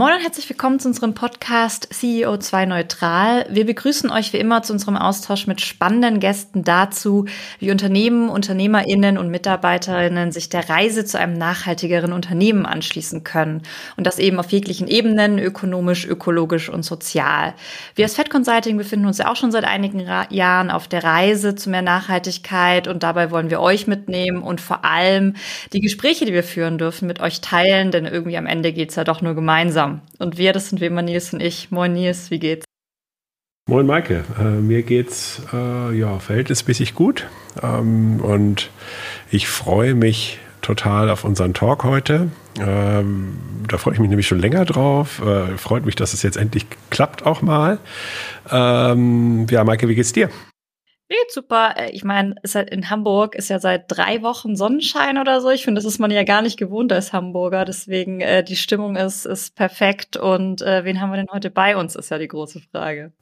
Moin und herzlich willkommen zu unserem Podcast CEO2 Neutral. Wir begrüßen euch wie immer zu unserem Austausch mit spannenden Gästen dazu, wie Unternehmen, Unternehmerinnen und Mitarbeiterinnen sich der Reise zu einem nachhaltigeren Unternehmen anschließen können. Und das eben auf jeglichen Ebenen, ökonomisch, ökologisch und sozial. Wir als Fed Consulting befinden uns ja auch schon seit einigen Jahren auf der Reise zu mehr Nachhaltigkeit und dabei wollen wir euch mitnehmen und vor allem die Gespräche, die wir führen dürfen, mit euch teilen, denn irgendwie am Ende geht's ja doch nur gemeinsam gemeinsam. Und wir, das sind wie immer Nils und ich. Moin Nils, wie geht's? Moin Maike, äh, mir geht's äh, ja verhältnismäßig gut ähm, und ich freue mich total auf unseren Talk heute. Ähm, da freue ich mich nämlich schon länger drauf. Äh, freut mich, dass es jetzt endlich klappt auch mal. Ähm, ja, Maike, wie geht's dir? Geht super. Äh, ich meine, ist halt in Hamburg ist ja seit drei Wochen Sonnenschein oder so. Ich finde, das ist man ja gar nicht gewohnt als Hamburger. Deswegen äh, die Stimmung ist ist perfekt. Und äh, wen haben wir denn heute bei uns? Ist ja die große Frage.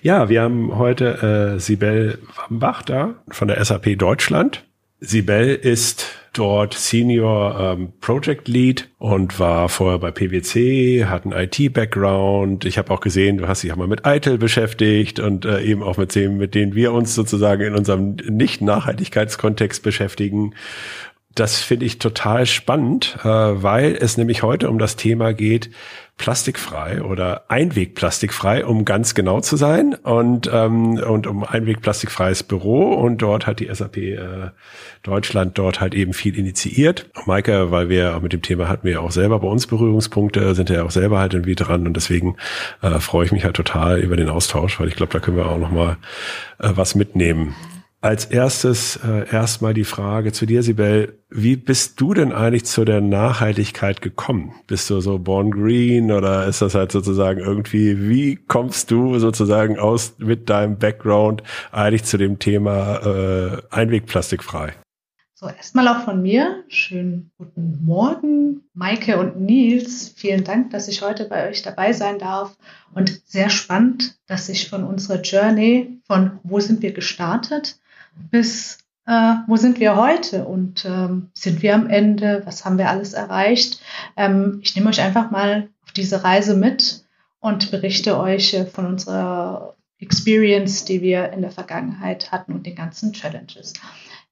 Ja, wir haben heute äh, Sibel Wambach da von der SAP Deutschland. Sibel ist dort Senior ähm, Project Lead und war vorher bei PwC, hat einen IT-Background. Ich habe auch gesehen, du hast dich auch mal mit ITIL beschäftigt und äh, eben auch mit dem, mit denen wir uns sozusagen in unserem Nicht-Nachhaltigkeitskontext beschäftigen. Das finde ich total spannend, äh, weil es nämlich heute um das Thema geht, plastikfrei oder einwegplastikfrei, um ganz genau zu sein und ähm, und um einwegplastikfreies Büro und dort hat die SAP äh, Deutschland dort halt eben viel initiiert. Maike, weil wir mit dem Thema hatten wir auch selber bei uns Berührungspunkte, sind ja auch selber halt irgendwie dran und deswegen äh, freue ich mich halt total über den Austausch, weil ich glaube, da können wir auch noch mal äh, was mitnehmen. Als erstes äh, erstmal die Frage zu dir, Sibel. Wie bist du denn eigentlich zu der Nachhaltigkeit gekommen? Bist du so born green oder ist das halt sozusagen irgendwie, wie kommst du sozusagen aus mit deinem Background eigentlich zu dem Thema äh, Einwegplastikfrei? So, erstmal auch von mir. Schönen guten Morgen, Maike und Nils. Vielen Dank, dass ich heute bei euch dabei sein darf. Und sehr spannend, dass ich von unserer Journey, von wo sind wir gestartet, bis äh, wo sind wir heute und ähm, sind wir am Ende, was haben wir alles erreicht. Ähm, ich nehme euch einfach mal auf diese Reise mit und berichte euch äh, von unserer Experience, die wir in der Vergangenheit hatten und den ganzen Challenges.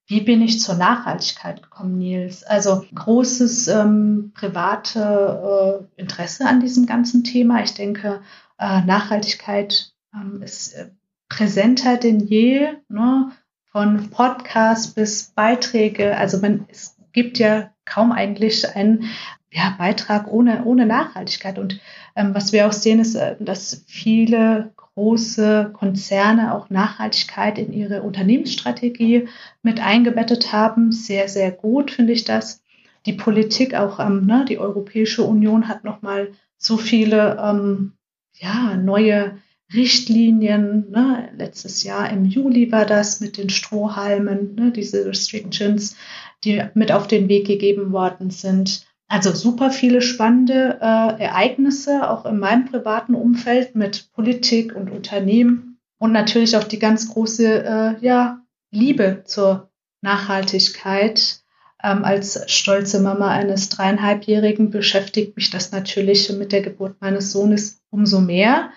Wie bin ich zur Nachhaltigkeit gekommen, Nils? Also großes ähm, private äh, Interesse an diesem ganzen Thema. Ich denke, äh, Nachhaltigkeit ähm, ist äh, präsenter denn je. Ne? Von Podcasts bis Beiträge. Also man, es gibt ja kaum eigentlich einen ja, Beitrag ohne, ohne Nachhaltigkeit. Und ähm, was wir auch sehen, ist, äh, dass viele große Konzerne auch Nachhaltigkeit in ihre Unternehmensstrategie mit eingebettet haben. Sehr, sehr gut finde ich das. Die Politik auch, ähm, ne, die Europäische Union hat nochmal so viele ähm, ja, neue Richtlinien. Ne? Letztes Jahr im Juli war das mit den Strohhalmen, ne? diese Restrictions, die mit auf den Weg gegeben worden sind. Also super viele spannende äh, Ereignisse, auch in meinem privaten Umfeld mit Politik und Unternehmen und natürlich auch die ganz große äh, ja, Liebe zur Nachhaltigkeit. Ähm, als stolze Mama eines dreieinhalbjährigen beschäftigt mich das natürlich mit der Geburt meines Sohnes umso mehr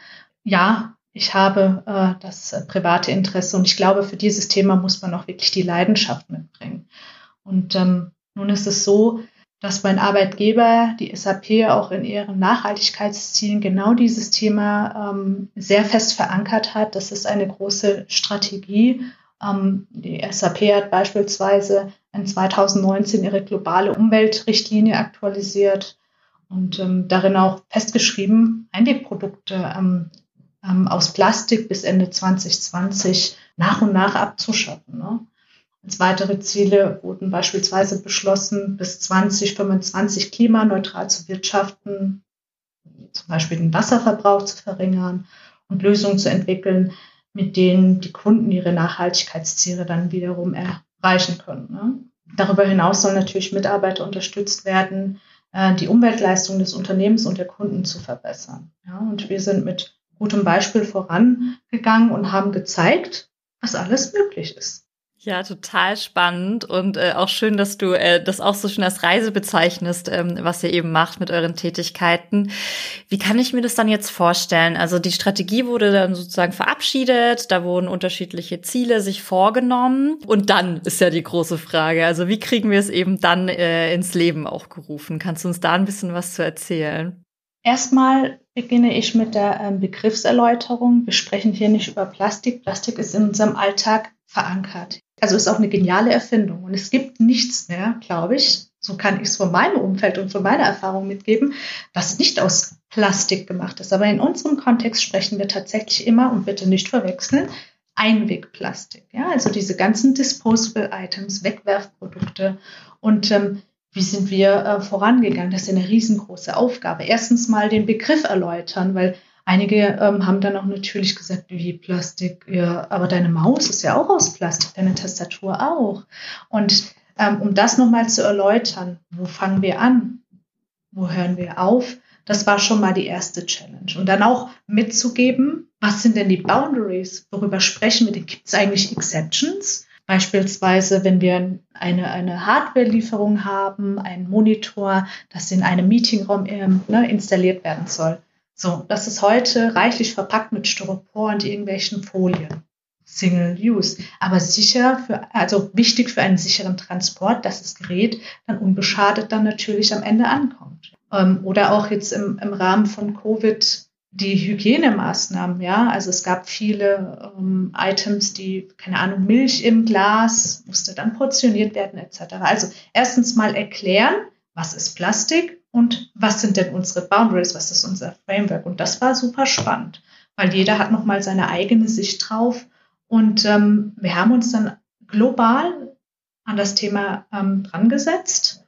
ja, ich habe äh, das äh, private Interesse und ich glaube, für dieses Thema muss man auch wirklich die Leidenschaft mitbringen. Und ähm, nun ist es so, dass mein Arbeitgeber, die SAP, auch in ihren Nachhaltigkeitszielen genau dieses Thema ähm, sehr fest verankert hat. Das ist eine große Strategie. Ähm, die SAP hat beispielsweise in 2019 ihre globale Umweltrichtlinie aktualisiert und ähm, darin auch festgeschrieben, Einwegprodukte ähm, ähm, aus Plastik bis Ende 2020 nach und nach abzuschaffen. Ne? Als weitere Ziele wurden beispielsweise beschlossen, bis 2025 klimaneutral zu wirtschaften, zum Beispiel den Wasserverbrauch zu verringern und Lösungen zu entwickeln, mit denen die Kunden ihre Nachhaltigkeitsziele dann wiederum erreichen können. Ne? Darüber hinaus sollen natürlich Mitarbeiter unterstützt werden, äh, die Umweltleistung des Unternehmens und der Kunden zu verbessern. Ja, und wir sind mit gutem Beispiel vorangegangen und haben gezeigt, was alles möglich ist. Ja, total spannend und äh, auch schön, dass du äh, das auch so schön als Reise bezeichnest, ähm, was ihr eben macht mit euren Tätigkeiten. Wie kann ich mir das dann jetzt vorstellen? Also die Strategie wurde dann sozusagen verabschiedet, da wurden unterschiedliche Ziele sich vorgenommen und dann ist ja die große Frage, also wie kriegen wir es eben dann äh, ins Leben auch gerufen? Kannst du uns da ein bisschen was zu erzählen? Erstmal beginne ich mit der ähm, Begriffserläuterung. Wir sprechen hier nicht über Plastik. Plastik ist in unserem Alltag verankert. Also ist auch eine geniale Erfindung. Und es gibt nichts mehr, glaube ich, so kann ich es von meinem Umfeld und von meiner Erfahrung mitgeben, was nicht aus Plastik gemacht ist. Aber in unserem Kontext sprechen wir tatsächlich immer, und bitte nicht verwechseln, Einwegplastik. Ja, also diese ganzen Disposable Items, Wegwerfprodukte. Und ähm, wie sind wir äh, vorangegangen? Das ist eine riesengroße Aufgabe. Erstens mal den Begriff erläutern, weil Einige ähm, haben dann auch natürlich gesagt, wie Plastik, ja, aber deine Maus ist ja auch aus Plastik, deine Tastatur auch. Und ähm, um das nochmal zu erläutern, wo fangen wir an? Wo hören wir auf? Das war schon mal die erste Challenge. Und dann auch mitzugeben, was sind denn die Boundaries? Worüber sprechen wir? Gibt es eigentlich Exceptions? Beispielsweise, wenn wir eine, eine Hardware-Lieferung haben, einen Monitor, das in einem Meetingraum ähm, ne, installiert werden soll so, das ist heute reichlich verpackt mit Styropor und irgendwelchen Folien. Single Use, aber sicher für, also wichtig für einen sicheren Transport, dass das Gerät dann unbeschadet dann natürlich am Ende ankommt. Ähm, oder auch jetzt im, im Rahmen von Covid die Hygienemaßnahmen, ja, also es gab viele ähm, Items, die, keine Ahnung, Milch im Glas musste dann portioniert werden etc. Also erstens mal erklären, was ist Plastik und was sind denn unsere Boundaries, was ist unser Framework. Und das war super spannend, weil jeder hat nochmal seine eigene Sicht drauf. Und ähm, wir haben uns dann global an das Thema ähm, drangesetzt,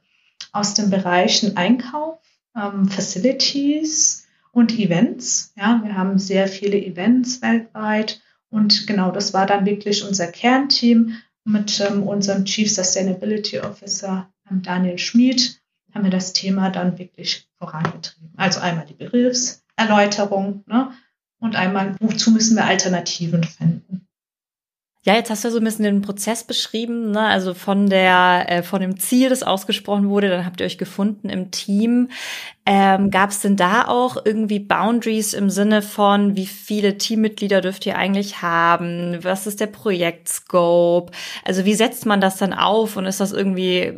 aus den Bereichen Einkauf, ähm, Facilities und Events. Ja, wir haben sehr viele Events weltweit. Und genau das war dann wirklich unser Kernteam mit ähm, unserem Chief Sustainability Officer ähm, Daniel Schmid haben wir das Thema dann wirklich vorangetrieben. Also einmal die Begriffserläuterung ne, und einmal, wozu müssen wir Alternativen finden. Ja, jetzt hast du so ein bisschen den Prozess beschrieben, ne? also von der, äh, von dem Ziel, das ausgesprochen wurde, dann habt ihr euch gefunden im Team. Ähm, Gab es denn da auch irgendwie Boundaries im Sinne von, wie viele Teammitglieder dürft ihr eigentlich haben? Was ist der Projektscope? Also wie setzt man das dann auf und ist das irgendwie,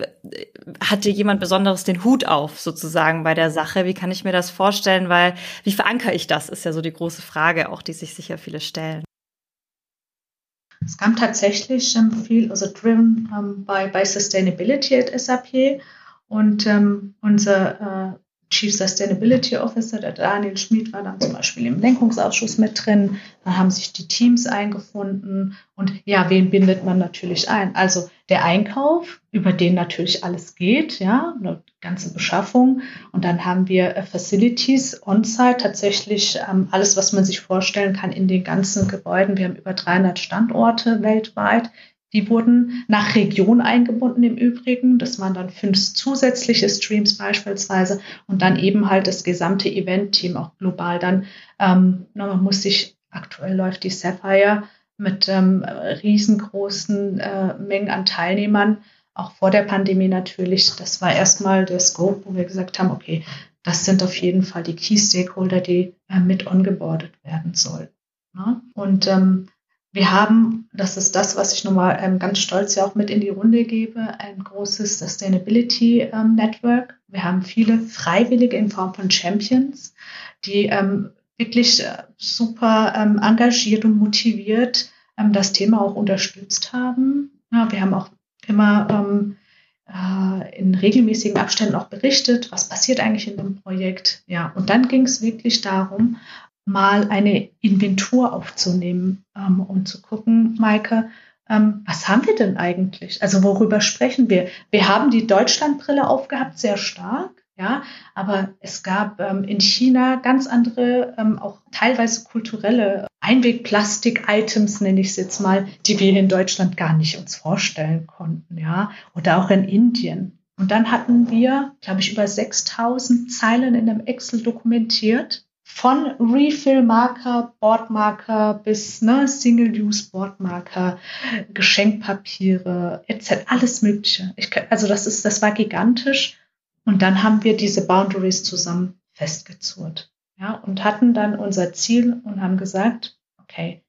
hat dir jemand Besonderes den Hut auf sozusagen bei der Sache? Wie kann ich mir das vorstellen? Weil, wie verankere ich das, ist ja so die große Frage auch, die sich sicher viele stellen. Es kam tatsächlich ähm, viel, also driven ähm, by, by Sustainability at SAP. Und ähm, unser äh, Chief Sustainability Officer, der Daniel Schmid, war dann zum Beispiel im Lenkungsausschuss mit drin. Dann haben sich die Teams eingefunden. Und ja, wen bindet man natürlich ein? Also der Einkauf, über den natürlich alles geht, ja, eine ganze Beschaffung. Und dann haben wir äh, Facilities on-site, tatsächlich ähm, alles, was man sich vorstellen kann in den ganzen Gebäuden. Wir haben über 300 Standorte weltweit. Die wurden nach Region eingebunden im Übrigen. Das waren dann fünf zusätzliche Streams beispielsweise und dann eben halt das gesamte Event-Team auch global dann. Ähm, man muss sich, aktuell läuft die Sapphire mit ähm, riesengroßen äh, Mengen an Teilnehmern, auch vor der Pandemie natürlich. Das war erstmal der Scope, wo wir gesagt haben, okay, das sind auf jeden Fall die Key Stakeholder, die äh, mit ongeboardet werden sollen. Ne? Und ähm, wir haben, das ist das, was ich nochmal ähm, ganz stolz ja auch mit in die Runde gebe, ein großes Sustainability ähm, Network. Wir haben viele Freiwillige in Form von Champions, die ähm, wirklich äh, super ähm, engagiert und motiviert ähm, das Thema auch unterstützt haben. Ja, wir haben auch immer ähm, äh, in regelmäßigen Abständen auch berichtet, was passiert eigentlich in dem Projekt. Ja, und dann ging es wirklich darum, mal eine Inventur aufzunehmen ähm, und zu gucken, Maike, ähm, was haben wir denn eigentlich? Also worüber sprechen wir? Wir haben die Deutschlandbrille aufgehabt, sehr stark, ja, aber es gab ähm, in China ganz andere, ähm, auch teilweise kulturelle Einwegplastik-Items, nenne ich es jetzt mal, die wir in Deutschland gar nicht uns vorstellen konnten, ja, oder auch in Indien. Und dann hatten wir, glaube ich, über 6000 Zeilen in einem Excel dokumentiert von Refill-Marker, Boardmarker bis ne, Single-Use-Boardmarker, Geschenkpapiere, etc. Alles Mögliche. Ich, also das ist, das war gigantisch. Und dann haben wir diese Boundaries zusammen festgezurrt. Ja, und hatten dann unser Ziel und haben gesagt, okay,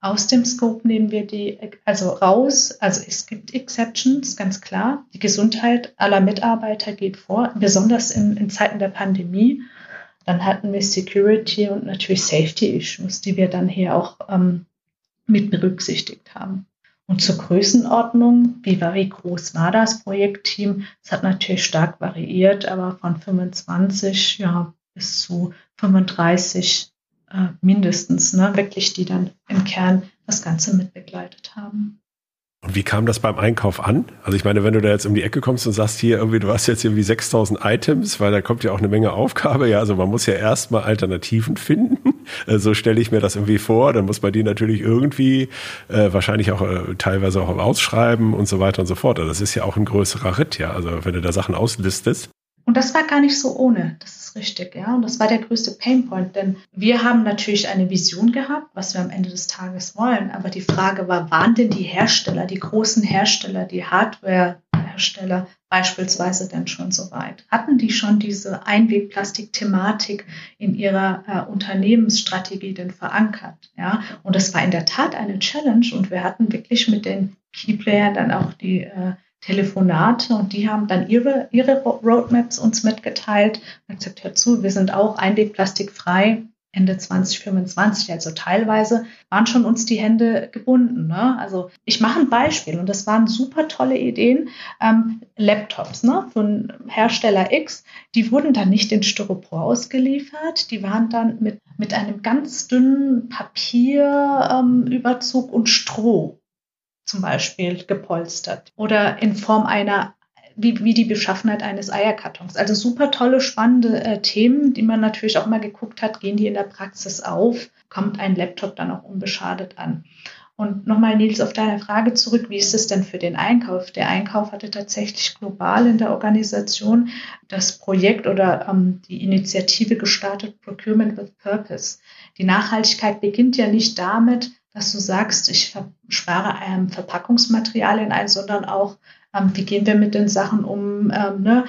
aus dem Scope nehmen wir die, also raus, also es gibt Exceptions, ganz klar. Die Gesundheit aller Mitarbeiter geht vor, besonders in, in Zeiten der Pandemie. Dann hatten wir Security und natürlich Safety Issues, die wir dann hier auch ähm, mit berücksichtigt haben. Und zur Größenordnung, wie, war, wie groß war das Projektteam? Es hat natürlich stark variiert, aber von 25 ja, bis zu 35 äh, mindestens, ne, wirklich, die dann im Kern das Ganze mitbegleitet haben. Und wie kam das beim Einkauf an? Also ich meine, wenn du da jetzt um die Ecke kommst und sagst, hier irgendwie, du hast jetzt irgendwie 6000 Items, weil da kommt ja auch eine Menge Aufgabe. Ja, also man muss ja erstmal Alternativen finden. Äh, so stelle ich mir das irgendwie vor. Dann muss man die natürlich irgendwie äh, wahrscheinlich auch äh, teilweise auch ausschreiben und so weiter und so fort. Also das ist ja auch ein größerer Ritt, ja. Also wenn du da Sachen auslistest. Und das war gar nicht so ohne. Das ist richtig, ja. Und das war der größte Painpoint, denn wir haben natürlich eine Vision gehabt, was wir am Ende des Tages wollen. Aber die Frage war, waren denn die Hersteller, die großen Hersteller, die Hardware-Hersteller beispielsweise denn schon so weit? Hatten die schon diese Einwegplastik-Thematik in ihrer äh, Unternehmensstrategie denn verankert? Ja, und das war in der Tat eine Challenge und wir hatten wirklich mit den Keyplayern dann auch die äh, Telefonate und die haben dann ihre, ihre Roadmaps uns mitgeteilt. Und gesagt, hör zu, wir sind auch einwegplastikfrei Ende 2025. Also teilweise waren schon uns die Hände gebunden. Ne? Also ich mache ein Beispiel und das waren super tolle Ideen. Ähm, Laptops ne, von Hersteller X, die wurden dann nicht in Styropor ausgeliefert. Die waren dann mit, mit einem ganz dünnen Papierüberzug ähm, und Stroh zum Beispiel gepolstert oder in Form einer wie, wie die Beschaffenheit eines Eierkartons. Also super tolle, spannende äh, Themen, die man natürlich auch mal geguckt hat, gehen die in der Praxis auf, kommt ein Laptop dann auch unbeschadet an. Und nochmal, Nils, auf deine Frage zurück, wie ist es denn für den Einkauf? Der Einkauf hatte tatsächlich global in der Organisation das Projekt oder ähm, die Initiative gestartet, Procurement with Purpose. Die Nachhaltigkeit beginnt ja nicht damit, dass du sagst, ich spare ähm, Verpackungsmaterialien ein, sondern auch, ähm, wie gehen wir mit den Sachen um? Ähm, ne?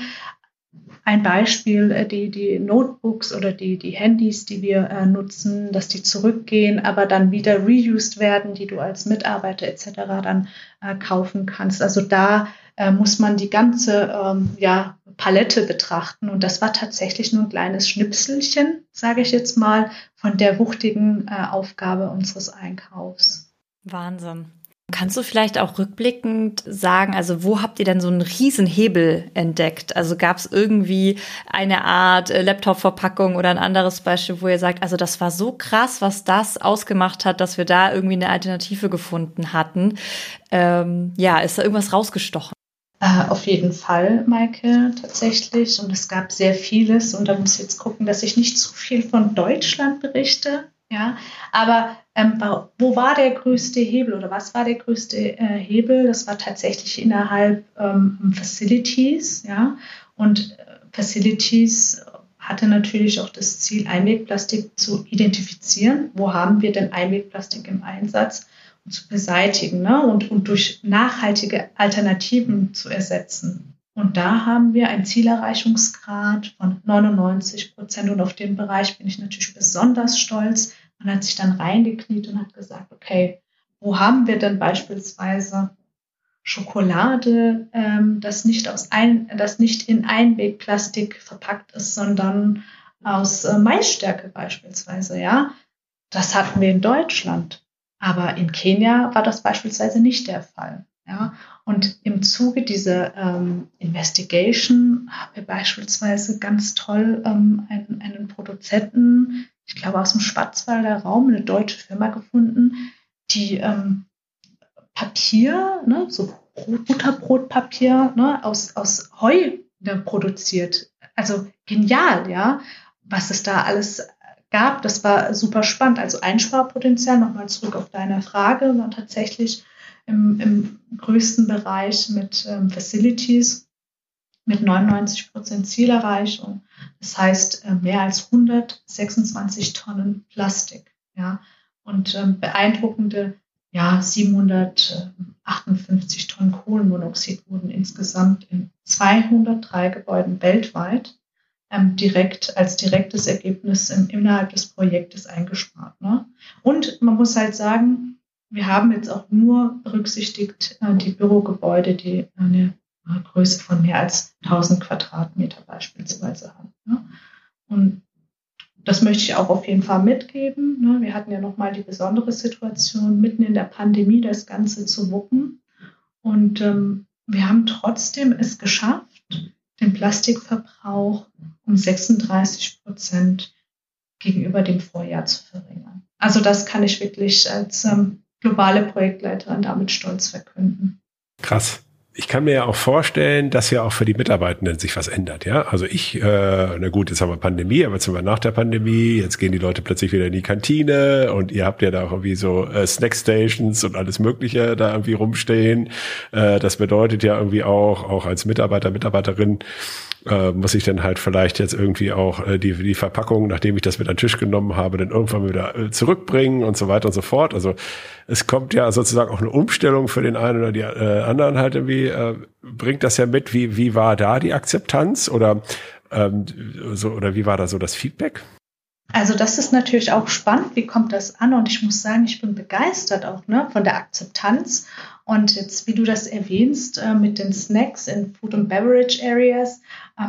Ein Beispiel, äh, die, die Notebooks oder die, die Handys, die wir äh, nutzen, dass die zurückgehen, aber dann wieder reused werden, die du als Mitarbeiter etc. dann äh, kaufen kannst. Also da muss man die ganze ähm, ja, Palette betrachten. Und das war tatsächlich nur ein kleines Schnipselchen, sage ich jetzt mal, von der wuchtigen Aufgabe unseres Einkaufs. Wahnsinn. Kannst du vielleicht auch rückblickend sagen, also wo habt ihr denn so einen Riesenhebel entdeckt? Also gab es irgendwie eine Art äh, Laptop-Verpackung oder ein anderes Beispiel, wo ihr sagt, also das war so krass, was das ausgemacht hat, dass wir da irgendwie eine Alternative gefunden hatten. Ähm, ja, ist da irgendwas rausgestochen? Äh, auf jeden Fall, Maike, tatsächlich. Und es gab sehr vieles. Und da muss ich jetzt gucken, dass ich nicht zu viel von Deutschland berichte. Ja, aber ähm, wo war der größte Hebel oder was war der größte äh, Hebel? Das war tatsächlich innerhalb ähm, Facilities. Ja, und äh, Facilities hatte natürlich auch das Ziel, Einwegplastik zu identifizieren. Wo haben wir denn Einwegplastik im Einsatz? zu beseitigen ne? und, und durch nachhaltige Alternativen zu ersetzen. Und da haben wir einen Zielerreichungsgrad von 99 Prozent. Und auf den Bereich bin ich natürlich besonders stolz. Man hat sich dann reingekniet und hat gesagt, okay, wo haben wir denn beispielsweise Schokolade, ähm, das nicht aus ein, das nicht in Einwegplastik verpackt ist, sondern aus äh, Maisstärke beispielsweise, ja. Das hatten wir in Deutschland. Aber in Kenia war das beispielsweise nicht der Fall. Ja? Und im Zuge dieser ähm, Investigation haben wir beispielsweise ganz toll ähm, einen, einen Produzenten, ich glaube aus dem Schwarzwalder Raum, eine deutsche Firma gefunden, die ähm, Papier, ne, so Butterbrotpapier ne, aus, aus Heu ne, produziert. Also genial, ja, was es da alles gab. Das war super spannend. Also Einsparpotenzial, nochmal zurück auf deine Frage, war tatsächlich im, im größten Bereich mit ähm, Facilities. Mit 99 Prozent Zielerreichung. Das heißt, äh, mehr als 126 Tonnen Plastik. Ja, und ähm, beeindruckende ja, 758 Tonnen Kohlenmonoxid wurden insgesamt in 203 Gebäuden weltweit ähm, direkt als direktes Ergebnis im, innerhalb des Projektes eingespart. Ne? Und man muss halt sagen, wir haben jetzt auch nur berücksichtigt äh, die Bürogebäude, die eine Größe von mehr als 1000 Quadratmeter beispielsweise haben. Ne? Und das möchte ich auch auf jeden Fall mitgeben. Ne? Wir hatten ja nochmal die besondere Situation, mitten in der Pandemie das Ganze zu wuppen. Und ähm, wir haben trotzdem es geschafft, den Plastikverbrauch um 36 Prozent gegenüber dem Vorjahr zu verringern. Also das kann ich wirklich als ähm, globale Projektleiterin damit stolz verkünden. Krass ich kann mir ja auch vorstellen, dass ja auch für die Mitarbeitenden sich was ändert, ja. Also ich, äh, na gut, jetzt haben wir Pandemie, aber jetzt sind wir nach der Pandemie, jetzt gehen die Leute plötzlich wieder in die Kantine und ihr habt ja da auch irgendwie so äh, Snackstations und alles Mögliche da irgendwie rumstehen. Äh, das bedeutet ja irgendwie auch, auch als Mitarbeiter, Mitarbeiterin, äh, muss ich dann halt vielleicht jetzt irgendwie auch äh, die, die Verpackung, nachdem ich das mit an den Tisch genommen habe, dann irgendwann wieder äh, zurückbringen und so weiter und so fort. Also es kommt ja sozusagen auch eine Umstellung für den einen oder die äh, anderen halt irgendwie, äh, bringt das ja mit. Wie, wie war da die Akzeptanz oder, ähm, so, oder wie war da so das Feedback? Also das ist natürlich auch spannend, wie kommt das an? Und ich muss sagen, ich bin begeistert auch ne, von der Akzeptanz. Und jetzt, wie du das erwähnst, äh, mit den Snacks in Food and Beverage Areas,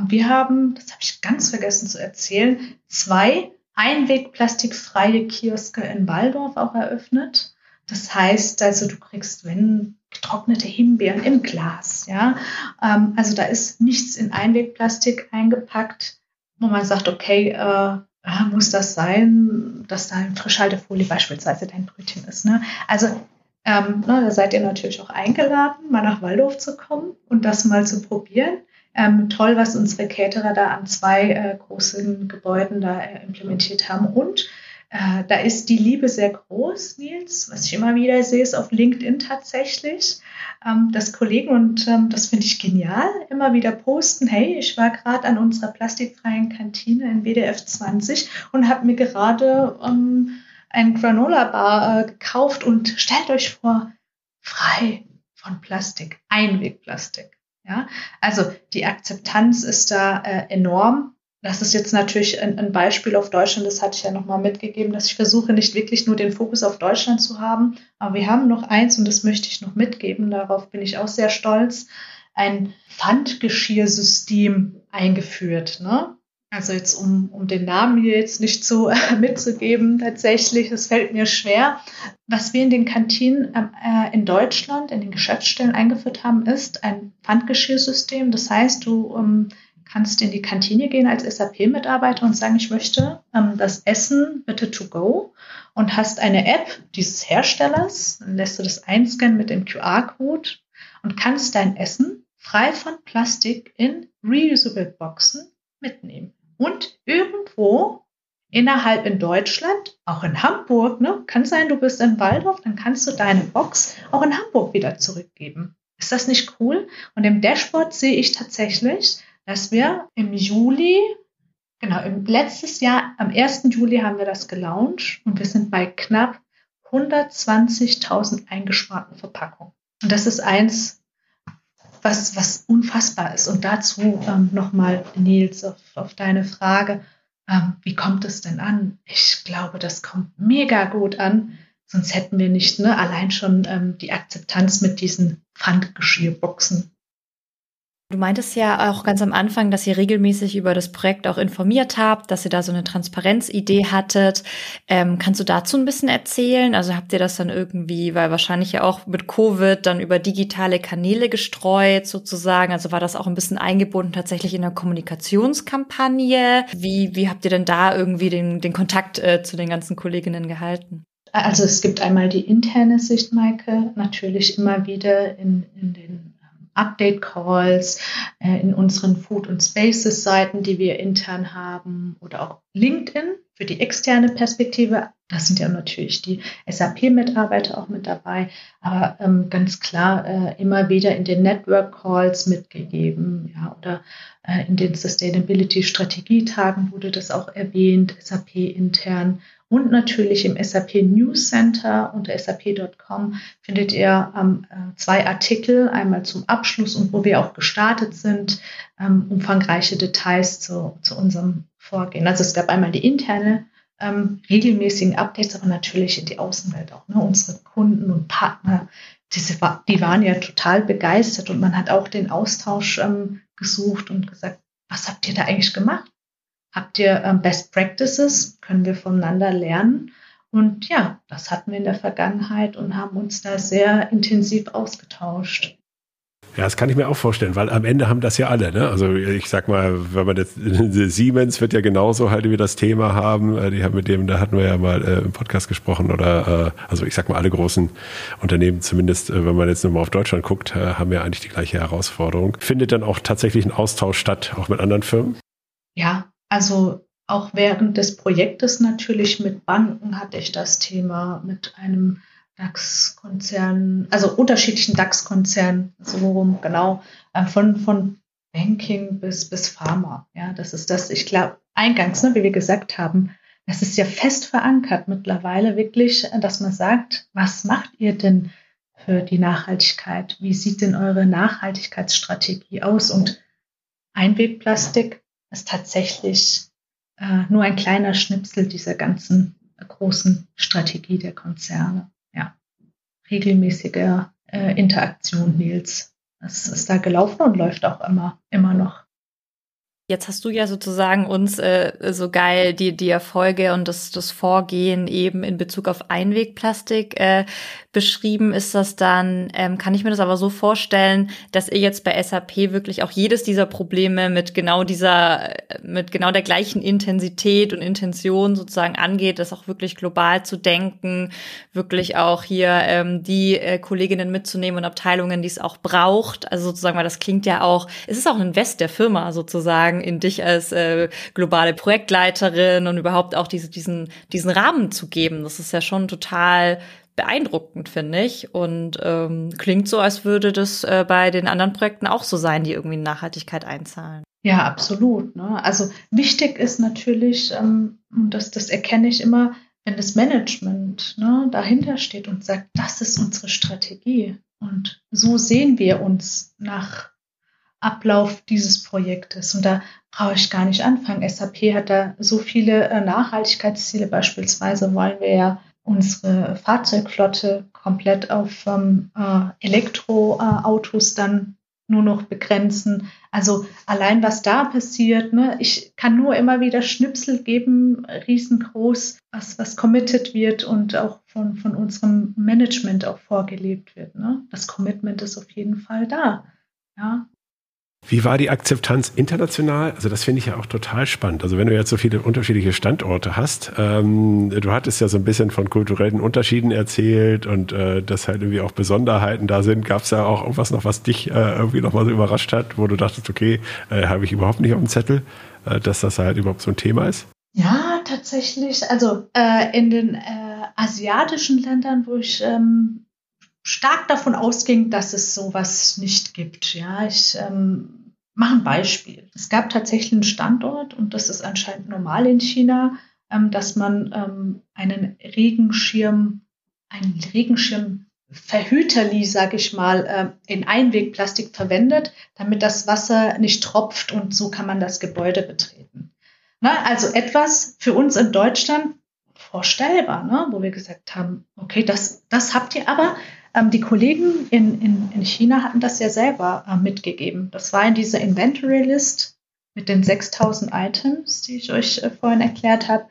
wir haben, das habe ich ganz vergessen zu erzählen, zwei einwegplastikfreie Kioske in Waldorf auch eröffnet. Das heißt also, du kriegst, wenn getrocknete Himbeeren im Glas, ja, ähm, also da ist nichts in Einwegplastik eingepackt, wo man sagt, okay, äh, ah, muss das sein, dass da eine Frischhaltefolie beispielsweise dein Brötchen ist. Ne? Also ähm, na, da seid ihr natürlich auch eingeladen, mal nach Waldorf zu kommen und das mal zu probieren. Ähm, toll, was unsere Caterer da an zwei äh, großen Gebäuden da äh, implementiert haben. Und äh, da ist die Liebe sehr groß, Nils, was ich immer wieder sehe, ist auf LinkedIn tatsächlich, ähm, dass Kollegen, und ähm, das finde ich genial, immer wieder posten, hey, ich war gerade an unserer plastikfreien Kantine in WDF 20 und habe mir gerade ähm, ein Granola Bar äh, gekauft und stellt euch vor, frei von Plastik, Einwegplastik. Ja, also die Akzeptanz ist da äh, enorm das ist jetzt natürlich ein, ein, Beispiel auf Deutschland, das hatte ich ja nochmal mitgegeben, dass ich versuche, nicht wirklich nur den Fokus auf Deutschland zu haben. Aber wir haben noch eins und das möchte ich noch mitgeben, darauf bin ich auch sehr stolz, ein Pfandgeschirrsystem eingeführt. Ne? Also jetzt, um, um den Namen hier jetzt nicht so äh, mitzugeben, tatsächlich, das fällt mir schwer. Was wir in den Kantinen äh, in Deutschland, in den Geschäftsstellen eingeführt haben, ist ein Pfandgeschirrsystem. Das heißt, du ähm, kannst in die Kantine gehen als SAP-Mitarbeiter und sagen, ich möchte ähm, das Essen bitte to go und hast eine App dieses Herstellers, dann lässt du das einscannen mit dem QR-Code und kannst dein Essen frei von Plastik in reusable Boxen mitnehmen. Und irgendwo innerhalb in Deutschland, auch in Hamburg, ne, kann sein, du bist in Waldorf, dann kannst du deine Box auch in Hamburg wieder zurückgeben. Ist das nicht cool? Und im Dashboard sehe ich tatsächlich, dass wir im Juli, genau, im letztes Jahr, am 1. Juli haben wir das gelauncht und wir sind bei knapp 120.000 eingesparten Verpackungen. Und das ist eins, was, was unfassbar ist. Und dazu ähm, nochmal, Nils, auf, auf deine Frage, ähm, wie kommt es denn an? Ich glaube, das kommt mega gut an. Sonst hätten wir nicht ne, allein schon ähm, die Akzeptanz mit diesen Pfandgeschirrboxen Du meintest ja auch ganz am Anfang, dass ihr regelmäßig über das Projekt auch informiert habt, dass ihr da so eine Transparenzidee hattet. Ähm, kannst du dazu ein bisschen erzählen? Also habt ihr das dann irgendwie, weil wahrscheinlich ja auch mit Covid dann über digitale Kanäle gestreut sozusagen. Also war das auch ein bisschen eingebunden tatsächlich in der Kommunikationskampagne? Wie, wie habt ihr denn da irgendwie den, den Kontakt äh, zu den ganzen Kolleginnen gehalten? Also es gibt einmal die interne Sicht, Maike, natürlich immer wieder in, in den Update-Calls äh, in unseren Food- und Spaces-Seiten, die wir intern haben oder auch LinkedIn für die externe Perspektive. Da sind ja natürlich die SAP-Mitarbeiter auch mit dabei, aber ähm, ganz klar äh, immer wieder in den Network Calls mitgegeben, ja, oder äh, in den Sustainability-Strategietagen wurde das auch erwähnt, SAP intern. Und natürlich im SAP News Center unter sap.com findet ihr ähm, äh, zwei Artikel, einmal zum Abschluss und wo wir auch gestartet sind, ähm, umfangreiche Details zu, zu unserem Vorgehen. Also es gab einmal die interne ähm, regelmäßigen Updates, aber natürlich in die Außenwelt auch. Ne? Unsere Kunden und Partner, diese, die waren ja total begeistert und man hat auch den Austausch ähm, gesucht und gesagt, was habt ihr da eigentlich gemacht? Habt ihr ähm, Best Practices? Können wir voneinander lernen? Und ja, das hatten wir in der Vergangenheit und haben uns da sehr intensiv ausgetauscht. Ja, das kann ich mir auch vorstellen, weil am Ende haben das ja alle. Ne? Also ich sag mal, wenn man jetzt Siemens wird ja genauso halt wie das Thema haben. Äh, die haben mit dem, da hatten wir ja mal äh, im Podcast gesprochen oder äh, also ich sag mal alle großen Unternehmen, zumindest äh, wenn man jetzt nur mal auf Deutschland guckt, äh, haben ja eigentlich die gleiche Herausforderung. Findet dann auch tatsächlich ein Austausch statt, auch mit anderen Firmen? Ja, also auch während des Projektes natürlich mit Banken hatte ich das Thema mit einem DAX-Konzernen, also unterschiedlichen DAX-Konzernen, so rum, genau, äh, von, von Banking bis, bis Pharma. Ja, das ist das, ich glaube, eingangs, ne, wie wir gesagt haben, das ist ja fest verankert mittlerweile wirklich, dass man sagt, was macht ihr denn für die Nachhaltigkeit? Wie sieht denn eure Nachhaltigkeitsstrategie aus? Und Einwegplastik ist tatsächlich äh, nur ein kleiner Schnipsel dieser ganzen großen Strategie der Konzerne regelmäßige äh, Interaktion, Nils. Das ist da gelaufen und läuft auch immer, immer noch. Jetzt hast du ja sozusagen uns äh, so geil die, die Erfolge und das, das Vorgehen eben in Bezug auf Einwegplastik äh, beschrieben. Ist das dann, ähm, kann ich mir das aber so vorstellen, dass ihr jetzt bei SAP wirklich auch jedes dieser Probleme mit genau dieser, mit genau der gleichen Intensität und Intention sozusagen angeht, das auch wirklich global zu denken, wirklich auch hier ähm, die äh, Kolleginnen mitzunehmen und Abteilungen, die es auch braucht. Also sozusagen, weil das klingt ja auch, es ist auch ein Invest der Firma sozusagen in dich als äh, globale Projektleiterin und überhaupt auch diese, diesen, diesen Rahmen zu geben. Das ist ja schon total beeindruckend, finde ich. Und ähm, klingt so, als würde das äh, bei den anderen Projekten auch so sein, die irgendwie in Nachhaltigkeit einzahlen. Ja, absolut. Ne? Also wichtig ist natürlich, ähm, und das, das erkenne ich immer, wenn das Management ne, dahinter steht und sagt, das ist unsere Strategie. Und so sehen wir uns nach Ablauf dieses Projektes. Und da brauche ich gar nicht anfangen. SAP hat da so viele äh, Nachhaltigkeitsziele. Beispielsweise wollen wir ja unsere Fahrzeugflotte komplett auf ähm, äh, Elektroautos dann nur noch begrenzen. Also allein was da passiert, ne, ich kann nur immer wieder Schnipsel geben, riesengroß, was, was committed wird und auch von, von unserem Management auch vorgelebt wird. Ne? Das Commitment ist auf jeden Fall da. Ja, wie war die Akzeptanz international? Also das finde ich ja auch total spannend. Also wenn du jetzt so viele unterschiedliche Standorte hast, ähm, du hattest ja so ein bisschen von kulturellen Unterschieden erzählt und äh, dass halt irgendwie auch Besonderheiten da sind. Gab es ja auch irgendwas noch, was dich äh, irgendwie nochmal so überrascht hat, wo du dachtest, okay, äh, habe ich überhaupt nicht auf dem Zettel, äh, dass das halt überhaupt so ein Thema ist? Ja, tatsächlich. Also äh, in den äh, asiatischen Ländern, wo ich ähm, stark davon ausging, dass es sowas nicht gibt. Ja, ich ähm, mache ein Beispiel. Es gab tatsächlich einen Standort und das ist anscheinend normal in China, ähm, dass man ähm, einen Regenschirm, einen Regenschirm Verhüterli, sage ich mal, äh, in Einwegplastik verwendet, damit das Wasser nicht tropft und so kann man das Gebäude betreten. Na, also etwas für uns in Deutschland vorstellbar, ne? wo wir gesagt haben, okay, das, das habt ihr aber ähm, die Kollegen in, in, in China hatten das ja selber äh, mitgegeben. Das war in dieser Inventory List mit den 6000 Items, die ich euch äh, vorhin erklärt habe.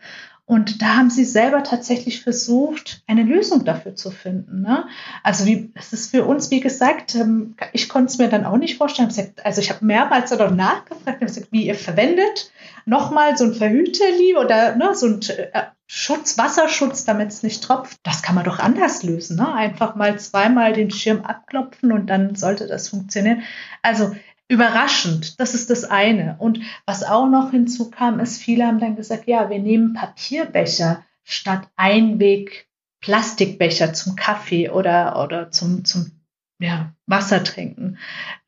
Und da haben sie selber tatsächlich versucht, eine Lösung dafür zu finden. Ne? Also wie, es ist für uns, wie gesagt, ähm, ich konnte es mir dann auch nicht vorstellen. Also ich habe mehrmals dann nachgefragt, wie ihr verwendet nochmal so ein Verhüterli oder ne, so ein äh, Schutz, Wasserschutz, damit es nicht tropft. Das kann man doch anders lösen. Ne? Einfach mal zweimal den Schirm abklopfen und dann sollte das funktionieren. Also überraschend, das ist das eine. Und was auch noch hinzukam, ist, viele haben dann gesagt, ja, wir nehmen Papierbecher statt Einweg Plastikbecher zum Kaffee oder, oder zum, zum ja, Wasser trinken,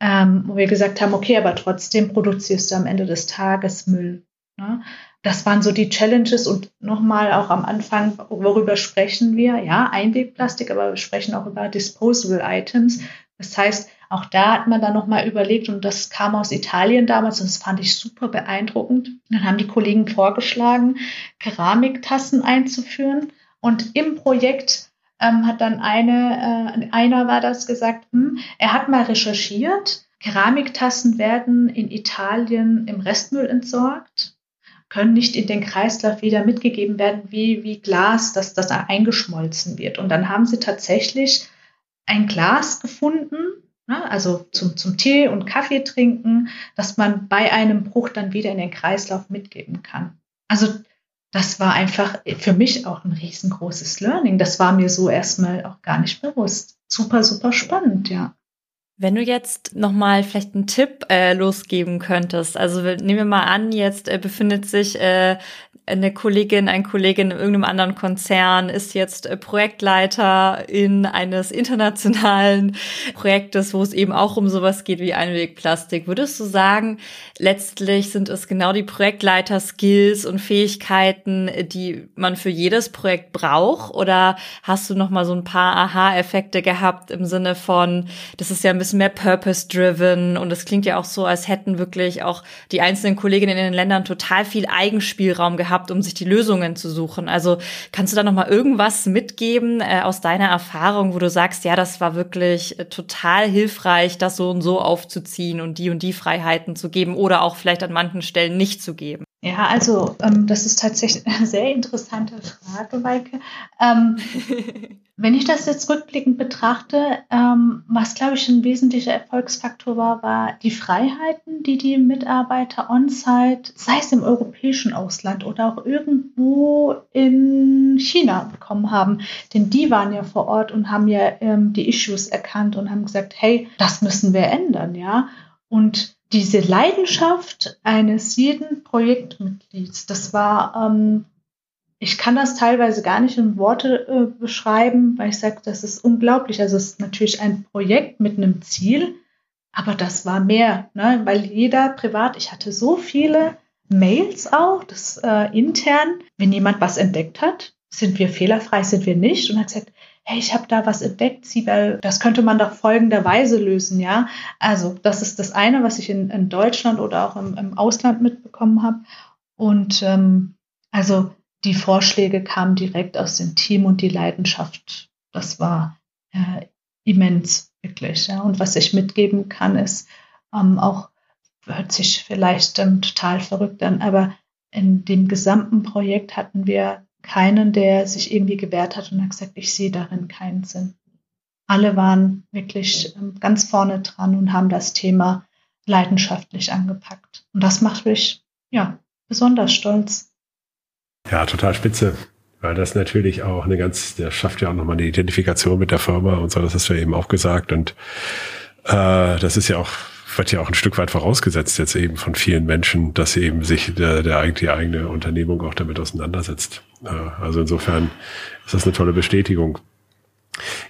ähm, wo wir gesagt haben, okay, aber trotzdem produzierst du am Ende des Tages Müll. Ne? Das waren so die Challenges und nochmal auch am Anfang, worüber sprechen wir? Ja, Einwegplastik, aber wir sprechen auch über Disposable Items. Das heißt, auch da hat man dann nochmal überlegt und das kam aus Italien damals und das fand ich super beeindruckend. Dann haben die Kollegen vorgeschlagen, Keramiktassen einzuführen und im Projekt ähm, hat dann eine, äh, einer war das gesagt, hm, er hat mal recherchiert, Keramiktassen werden in Italien im Restmüll entsorgt, können nicht in den Kreislauf wieder mitgegeben werden wie, wie Glas, dass das eingeschmolzen wird. Und dann haben sie tatsächlich ein Glas gefunden, also zum, zum Tee und Kaffee trinken, dass man bei einem Bruch dann wieder in den Kreislauf mitgeben kann. Also das war einfach für mich auch ein riesengroßes Learning. Das war mir so erstmal auch gar nicht bewusst. Super, super spannend, ja. Wenn du jetzt nochmal vielleicht einen Tipp äh, losgeben könntest, also nehmen wir mal an, jetzt äh, befindet sich äh, eine Kollegin, ein Kollegin in irgendeinem anderen Konzern ist jetzt äh, Projektleiter in eines internationalen Projektes, wo es eben auch um sowas geht wie Einwegplastik. Würdest du sagen, letztlich sind es genau die Projektleiter-Skills und Fähigkeiten, die man für jedes Projekt braucht? Oder hast du noch mal so ein paar Aha-Effekte gehabt im Sinne von, das ist ja ein bisschen mehr purpose-driven und es klingt ja auch so, als hätten wirklich auch die einzelnen Kolleginnen in den Ländern total viel Eigenspielraum gehabt um sich die Lösungen zu suchen. Also kannst du da noch mal irgendwas mitgeben äh, aus deiner Erfahrung, wo du sagst, ja, das war wirklich äh, total hilfreich, das so und so aufzuziehen und die und die Freiheiten zu geben oder auch vielleicht an manchen Stellen nicht zu geben? Ja, also ähm, das ist tatsächlich eine sehr interessante Frage, Weike. Ähm, wenn ich das jetzt rückblickend betrachte, ähm, was glaube ich ein wesentlicher Erfolgsfaktor war, war die Freiheiten, die die Mitarbeiter on-site, sei es im europäischen Ausland oder auch irgendwo in China bekommen haben. Denn die waren ja vor Ort und haben ja ähm, die Issues erkannt und haben gesagt, hey, das müssen wir ändern, ja. Und diese Leidenschaft eines jeden Projektmitglieds, das war, ähm, ich kann das teilweise gar nicht in Worte äh, beschreiben, weil ich sage, das ist unglaublich. Also es ist natürlich ein Projekt mit einem Ziel, aber das war mehr, ne? weil jeder privat, ich hatte so viele Mails auch, das äh, intern, wenn jemand was entdeckt hat, sind wir fehlerfrei, sind wir nicht und hat gesagt, hey, ich habe da was entdeckt, Sibel, das könnte man doch folgenderweise lösen, ja. Also das ist das eine, was ich in, in Deutschland oder auch im, im Ausland mitbekommen habe. Und ähm, also die Vorschläge kamen direkt aus dem Team und die Leidenschaft, das war äh, immens, wirklich. Ja. Und was ich mitgeben kann, ist ähm, auch, hört sich vielleicht ähm, total verrückt an, aber in dem gesamten Projekt hatten wir keinen, der sich irgendwie gewehrt hat und hat gesagt, ich sehe darin keinen Sinn. Alle waren wirklich ähm, ganz vorne dran und haben das Thema leidenschaftlich angepackt. Und das macht mich, ja, besonders stolz. Ja, total spitze. Weil das natürlich auch eine ganz, der schafft ja auch nochmal eine Identifikation mit der Firma und so, das hast du ja eben auch gesagt. Und äh, das ist ja auch wird ja auch ein Stück weit vorausgesetzt jetzt eben von vielen Menschen, dass sie eben sich der, der die eigene Unternehmung auch damit auseinandersetzt. Also insofern ist das eine tolle Bestätigung.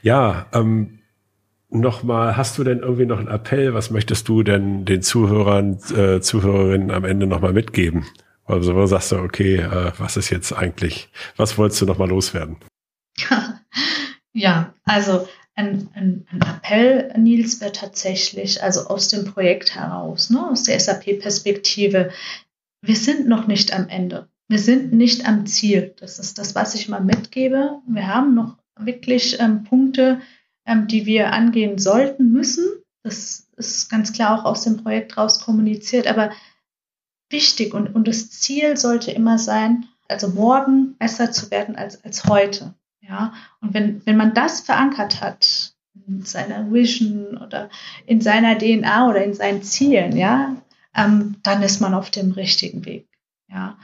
Ja, ähm, nochmal, hast du denn irgendwie noch einen Appell? Was möchtest du denn den Zuhörern, äh, Zuhörerinnen am Ende nochmal mitgeben? Also wo sagst du, okay, äh, was ist jetzt eigentlich, was wolltest du nochmal loswerden? Ja, also ein, ein, ein Appell, Nils, wäre tatsächlich, also aus dem Projekt heraus, ne, aus der SAP-Perspektive, wir sind noch nicht am Ende. Wir sind nicht am Ziel. Das ist das, was ich mal mitgebe. Wir haben noch wirklich ähm, Punkte, ähm, die wir angehen sollten, müssen. Das ist ganz klar auch aus dem Projekt raus kommuniziert. Aber wichtig und, und das Ziel sollte immer sein, also morgen besser zu werden als, als heute. Ja, und wenn, wenn man das verankert hat in seiner Vision oder in seiner DNA oder in seinen Zielen, ja, ähm, dann ist man auf dem richtigen Weg. Ja,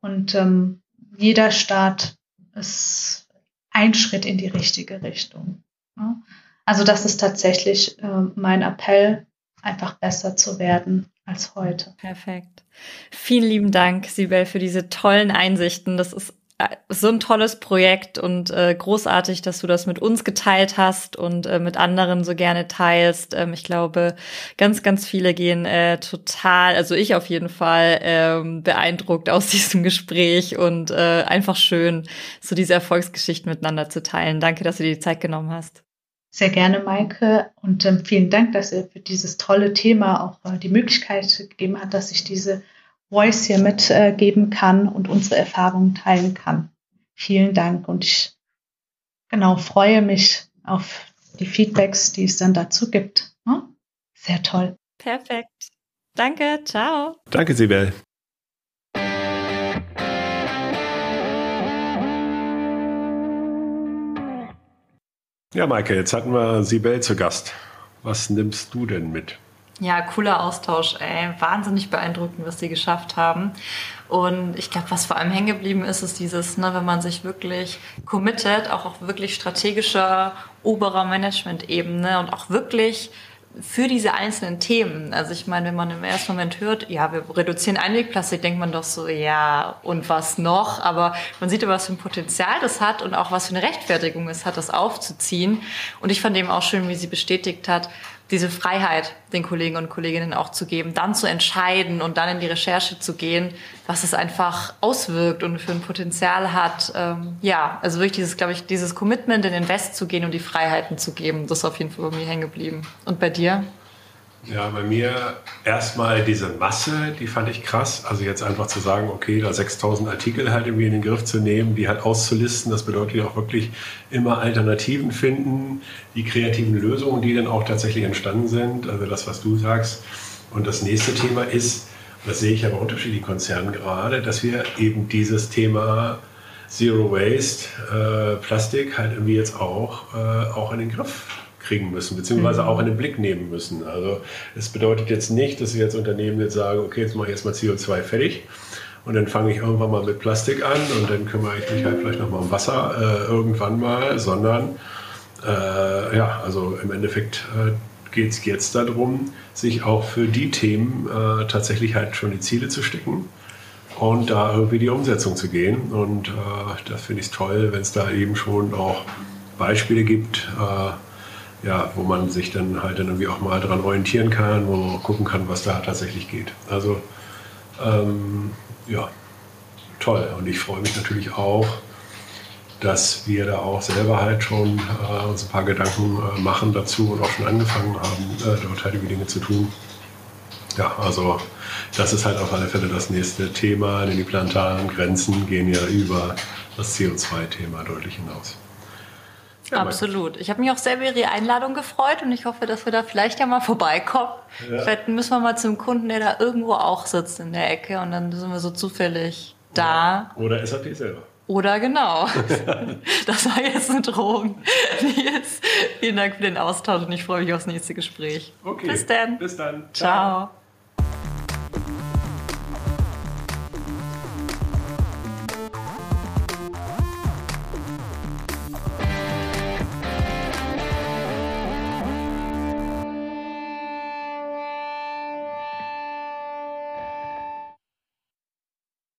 und ähm, jeder Start ist ein Schritt in die richtige Richtung. Ja? Also das ist tatsächlich äh, mein Appell, einfach besser zu werden als heute. Perfekt. Vielen lieben Dank, Sibel, für diese tollen Einsichten. Das ist so ein tolles Projekt und äh, großartig, dass du das mit uns geteilt hast und äh, mit anderen so gerne teilst. Ähm, ich glaube, ganz, ganz viele gehen äh, total, also ich auf jeden Fall, ähm, beeindruckt aus diesem Gespräch und äh, einfach schön, so diese Erfolgsgeschichten miteinander zu teilen. Danke, dass du dir die Zeit genommen hast. Sehr gerne, Maike. Und ähm, vielen Dank, dass ihr für dieses tolle Thema auch äh, die Möglichkeit gegeben hat, dass ich diese Voice hier mitgeben kann und unsere Erfahrungen teilen kann. Vielen Dank und ich genau freue mich auf die Feedbacks, die es dann dazu gibt. Sehr toll. Perfekt. Danke. Ciao. Danke, Sibel. Ja, Maike, jetzt hatten wir Sibel zu Gast. Was nimmst du denn mit? Ja, cooler Austausch, ey. Wahnsinnig beeindruckend, was sie geschafft haben. Und ich glaube, was vor allem hängen geblieben ist, ist dieses, ne, wenn man sich wirklich committet, auch auf wirklich strategischer, oberer Management-Ebene und auch wirklich für diese einzelnen Themen. Also ich meine, wenn man im ersten Moment hört, ja, wir reduzieren Einwegplastik, denkt man doch so, ja, und was noch? Aber man sieht ja, was für ein Potenzial das hat und auch was für eine Rechtfertigung es hat, das aufzuziehen. Und ich fand eben auch schön, wie sie bestätigt hat, diese Freiheit den Kollegen und Kolleginnen auch zu geben, dann zu entscheiden und dann in die Recherche zu gehen, was es einfach auswirkt und für ein Potenzial hat. Ähm, ja, also wirklich dieses, glaube ich, dieses Commitment in Invest zu gehen und die Freiheiten zu geben, das ist auf jeden Fall bei mir hängen geblieben. Und bei dir? Ja, bei mir erstmal diese Masse, die fand ich krass. Also jetzt einfach zu sagen, okay, da 6000 Artikel halt irgendwie in den Griff zu nehmen, die halt auszulisten, das bedeutet ja auch wirklich immer Alternativen finden, die kreativen Lösungen, die dann auch tatsächlich entstanden sind. Also das, was du sagst. Und das nächste Thema ist, das sehe ich ja bei unterschiedlichen Konzernen gerade, dass wir eben dieses Thema Zero Waste, äh, Plastik halt irgendwie jetzt auch, äh, auch in den Griff kriegen müssen, beziehungsweise mhm. auch in den Blick nehmen müssen. Also es bedeutet jetzt nicht, dass wir jetzt Unternehmen jetzt sagen, okay, jetzt mache ich erstmal CO2 fertig und dann fange ich irgendwann mal mit Plastik an und dann kümmere ich mich halt vielleicht nochmal um Wasser äh, irgendwann mal, sondern äh, ja, also im Endeffekt äh, geht es jetzt darum, sich auch für die Themen äh, tatsächlich halt schon die Ziele zu stecken und da irgendwie die Umsetzung zu gehen. Und äh, das finde ich toll, wenn es da eben schon auch Beispiele gibt, äh, ja, wo man sich dann halt dann irgendwie auch mal dran orientieren kann, wo man gucken kann, was da tatsächlich geht. Also ähm, ja, toll. Und ich freue mich natürlich auch, dass wir da auch selber halt schon äh, uns ein paar Gedanken äh, machen dazu und auch schon angefangen haben, äh, dort halt die Dinge zu tun. Ja, also das ist halt auf alle Fälle das nächste Thema, denn die planetaren Grenzen gehen ja über das CO2-Thema deutlich hinaus. Ja, Absolut. Ich habe mich auch sehr über Ihre Einladung gefreut und ich hoffe, dass wir da vielleicht ja mal vorbeikommen. Ja. Vielleicht müssen wir mal zum Kunden, der da irgendwo auch sitzt in der Ecke und dann sind wir so zufällig da. Oder SAP selber. Oder genau. das war jetzt eine Drohung. Jetzt vielen Dank für den Austausch und ich freue mich aufs nächste Gespräch. Okay. Bis dann. Bis dann. Ciao. Ciao.